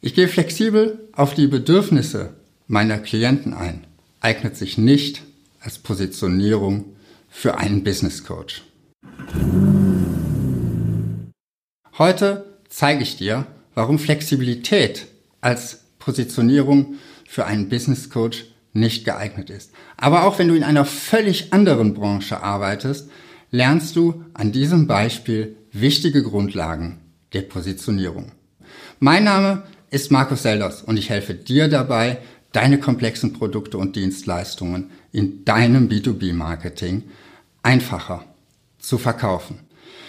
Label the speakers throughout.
Speaker 1: Ich gehe flexibel auf die Bedürfnisse meiner Klienten ein, eignet sich nicht als Positionierung für einen Business Coach. Heute zeige ich dir, warum Flexibilität als Positionierung für einen Business Coach nicht geeignet ist. Aber auch wenn du in einer völlig anderen Branche arbeitest, lernst du an diesem Beispiel wichtige Grundlagen der Positionierung. Mein Name ist Markus Selders und ich helfe dir dabei, deine komplexen Produkte und Dienstleistungen in deinem B2B-Marketing einfacher zu verkaufen.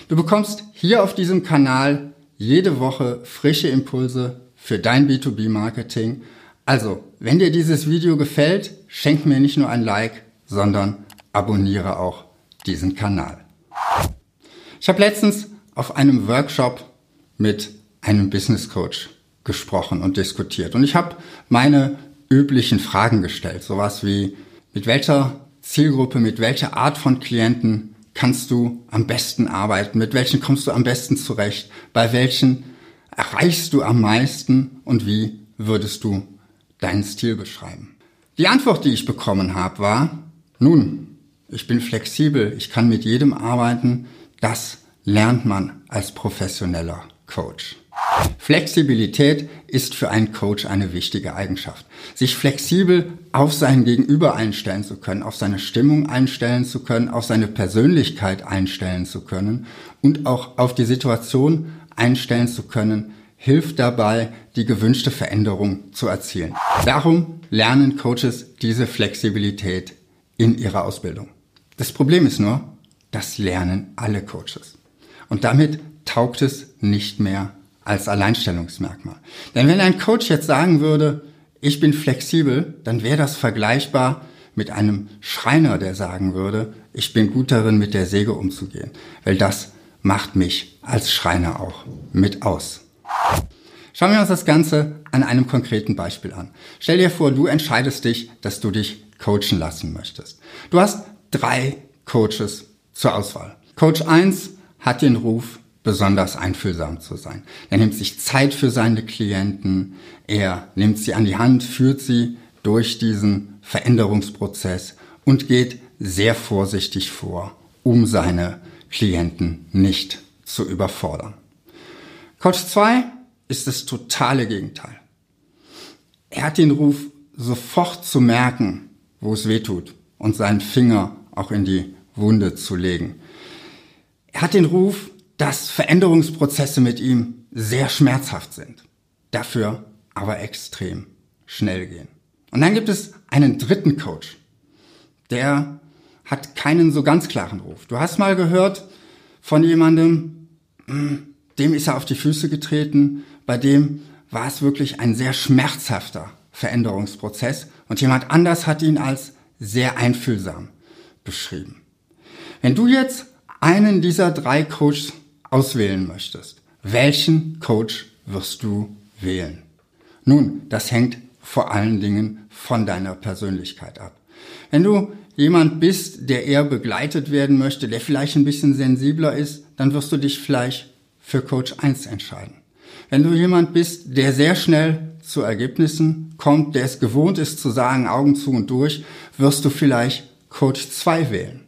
Speaker 1: Du bekommst hier auf diesem Kanal jede Woche frische Impulse für dein B2B-Marketing. Also, wenn dir dieses Video gefällt, schenk mir nicht nur ein Like, sondern abonniere auch diesen Kanal. Ich habe letztens auf einem Workshop mit einem Business Coach gesprochen und diskutiert. Und ich habe meine üblichen Fragen gestellt. Sowas wie, mit welcher Zielgruppe, mit welcher Art von Klienten kannst du am besten arbeiten? Mit welchen kommst du am besten zurecht? Bei welchen erreichst du am meisten? Und wie würdest du deinen Stil beschreiben? Die Antwort, die ich bekommen habe, war, nun, ich bin flexibel, ich kann mit jedem arbeiten. Das lernt man als professioneller Coach. Flexibilität ist für einen Coach eine wichtige Eigenschaft. Sich flexibel auf sein Gegenüber einstellen zu können, auf seine Stimmung einstellen zu können, auf seine Persönlichkeit einstellen zu können und auch auf die Situation einstellen zu können, hilft dabei, die gewünschte Veränderung zu erzielen. Darum lernen Coaches diese Flexibilität in ihrer Ausbildung. Das Problem ist nur, das lernen alle Coaches. Und damit taugt es nicht mehr als Alleinstellungsmerkmal. Denn wenn ein Coach jetzt sagen würde, ich bin flexibel, dann wäre das vergleichbar mit einem Schreiner, der sagen würde, ich bin gut darin, mit der Säge umzugehen. Weil das macht mich als Schreiner auch mit aus. Schauen wir uns das Ganze an einem konkreten Beispiel an. Stell dir vor, du entscheidest dich, dass du dich coachen lassen möchtest. Du hast drei Coaches zur Auswahl. Coach 1 hat den Ruf, besonders einfühlsam zu sein. Er nimmt sich Zeit für seine Klienten, er nimmt sie an die Hand, führt sie durch diesen Veränderungsprozess und geht sehr vorsichtig vor, um seine Klienten nicht zu überfordern. Coach 2 ist das totale Gegenteil. Er hat den Ruf, sofort zu merken, wo es weh tut und seinen Finger auch in die Wunde zu legen. Er hat den Ruf, dass Veränderungsprozesse mit ihm sehr schmerzhaft sind, dafür aber extrem schnell gehen. Und dann gibt es einen dritten Coach, der hat keinen so ganz klaren Ruf. Du hast mal gehört von jemandem, hm, dem ist er auf die Füße getreten, bei dem war es wirklich ein sehr schmerzhafter Veränderungsprozess und jemand anders hat ihn als sehr einfühlsam beschrieben. Wenn du jetzt einen dieser drei Coaches auswählen möchtest, welchen Coach wirst du wählen? Nun, das hängt vor allen Dingen von deiner Persönlichkeit ab. Wenn du jemand bist, der eher begleitet werden möchte, der vielleicht ein bisschen sensibler ist, dann wirst du dich vielleicht für Coach 1 entscheiden. Wenn du jemand bist, der sehr schnell zu Ergebnissen kommt, der es gewohnt ist zu sagen, Augen zu und durch, wirst du vielleicht Coach 2 wählen.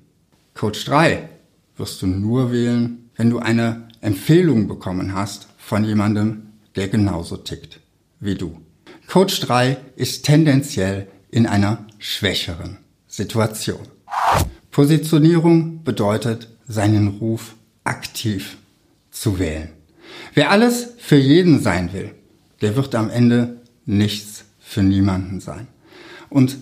Speaker 1: Coach 3 wirst du nur wählen, wenn du eine Empfehlung bekommen hast von jemandem, der genauso tickt wie du. Coach 3 ist tendenziell in einer schwächeren Situation. Positionierung bedeutet, seinen Ruf aktiv zu wählen. Wer alles für jeden sein will, der wird am Ende nichts für niemanden sein. Und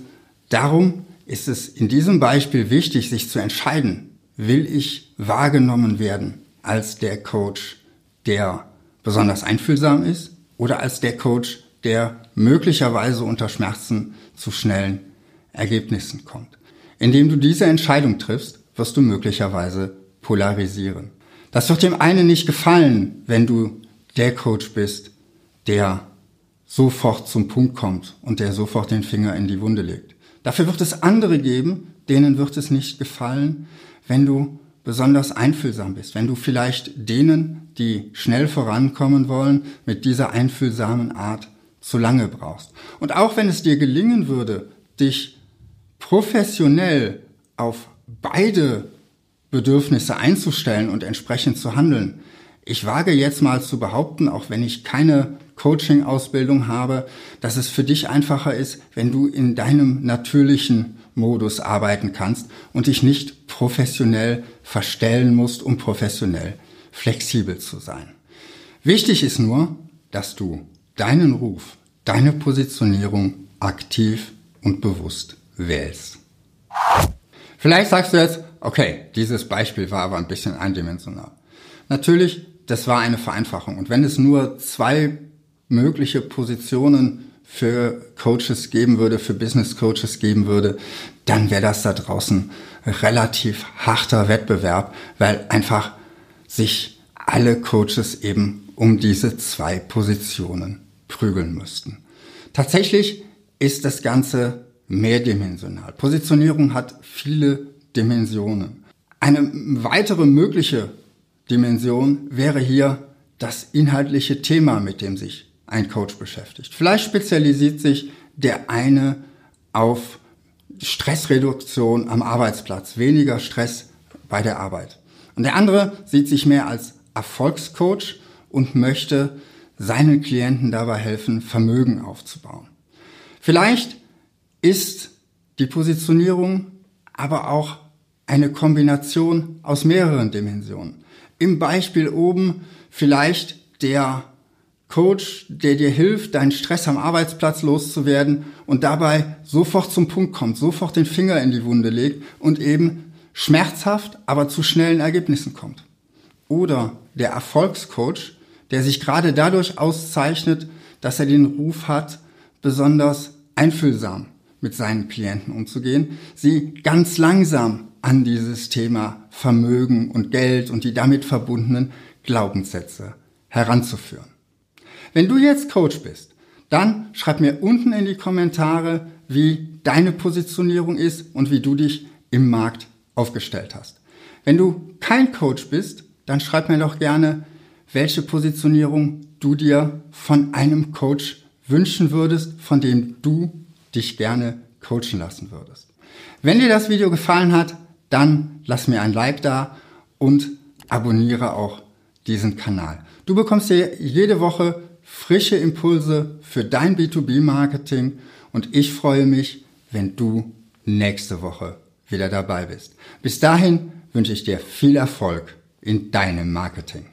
Speaker 1: darum ist es in diesem Beispiel wichtig, sich zu entscheiden, will ich wahrgenommen werden als der Coach, der besonders einfühlsam ist oder als der Coach, der möglicherweise unter Schmerzen zu schnellen Ergebnissen kommt. Indem du diese Entscheidung triffst, wirst du möglicherweise polarisieren. Das wird dem einen nicht gefallen, wenn du der Coach bist, der sofort zum Punkt kommt und der sofort den Finger in die Wunde legt. Dafür wird es andere geben, denen wird es nicht gefallen, wenn du besonders einfühlsam bist, wenn du vielleicht denen, die schnell vorankommen wollen, mit dieser einfühlsamen Art zu lange brauchst. Und auch wenn es dir gelingen würde, dich professionell auf beide Bedürfnisse einzustellen und entsprechend zu handeln, ich wage jetzt mal zu behaupten, auch wenn ich keine Coaching-Ausbildung habe, dass es für dich einfacher ist, wenn du in deinem natürlichen Modus arbeiten kannst und dich nicht professionell verstellen musst, um professionell flexibel zu sein. Wichtig ist nur, dass du deinen Ruf, deine Positionierung aktiv und bewusst wählst. Vielleicht sagst du jetzt, okay, dieses Beispiel war aber ein bisschen eindimensional. Natürlich, das war eine Vereinfachung. Und wenn es nur zwei mögliche Positionen für Coaches geben würde, für Business Coaches geben würde, dann wäre das da draußen relativ harter Wettbewerb, weil einfach sich alle Coaches eben um diese zwei Positionen prügeln müssten. Tatsächlich ist das Ganze mehrdimensional. Positionierung hat viele Dimensionen. Eine weitere mögliche Dimension wäre hier das inhaltliche Thema, mit dem sich ein Coach beschäftigt. Vielleicht spezialisiert sich der eine auf Stressreduktion am Arbeitsplatz, weniger Stress bei der Arbeit. Und der andere sieht sich mehr als Erfolgscoach und möchte seinen Klienten dabei helfen, Vermögen aufzubauen. Vielleicht ist die Positionierung aber auch eine Kombination aus mehreren Dimensionen. Im Beispiel oben vielleicht der Coach, der dir hilft, deinen Stress am Arbeitsplatz loszuwerden und dabei sofort zum Punkt kommt, sofort den Finger in die Wunde legt und eben schmerzhaft, aber zu schnellen Ergebnissen kommt. Oder der Erfolgscoach, der sich gerade dadurch auszeichnet, dass er den Ruf hat, besonders einfühlsam mit seinen Klienten umzugehen, sie ganz langsam an dieses Thema Vermögen und Geld und die damit verbundenen Glaubenssätze heranzuführen. Wenn du jetzt Coach bist, dann schreib mir unten in die Kommentare, wie deine Positionierung ist und wie du dich im Markt aufgestellt hast. Wenn du kein Coach bist, dann schreib mir doch gerne, welche Positionierung du dir von einem Coach wünschen würdest, von dem du dich gerne coachen lassen würdest. Wenn dir das Video gefallen hat, dann lass mir ein Like da und abonniere auch diesen Kanal. Du bekommst hier jede Woche frische Impulse für dein B2B-Marketing und ich freue mich, wenn du nächste Woche wieder dabei bist. Bis dahin wünsche ich dir viel Erfolg in deinem Marketing.